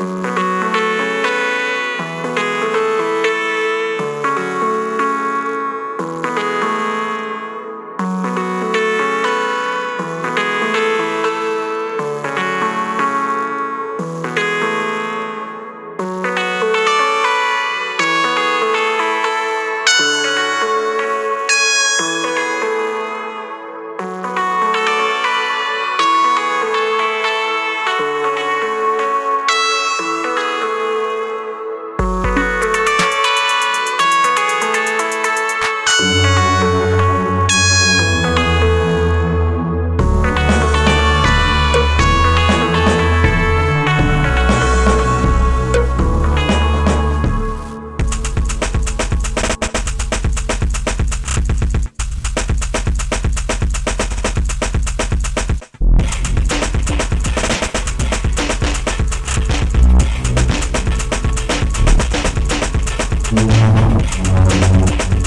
Thank you. Thank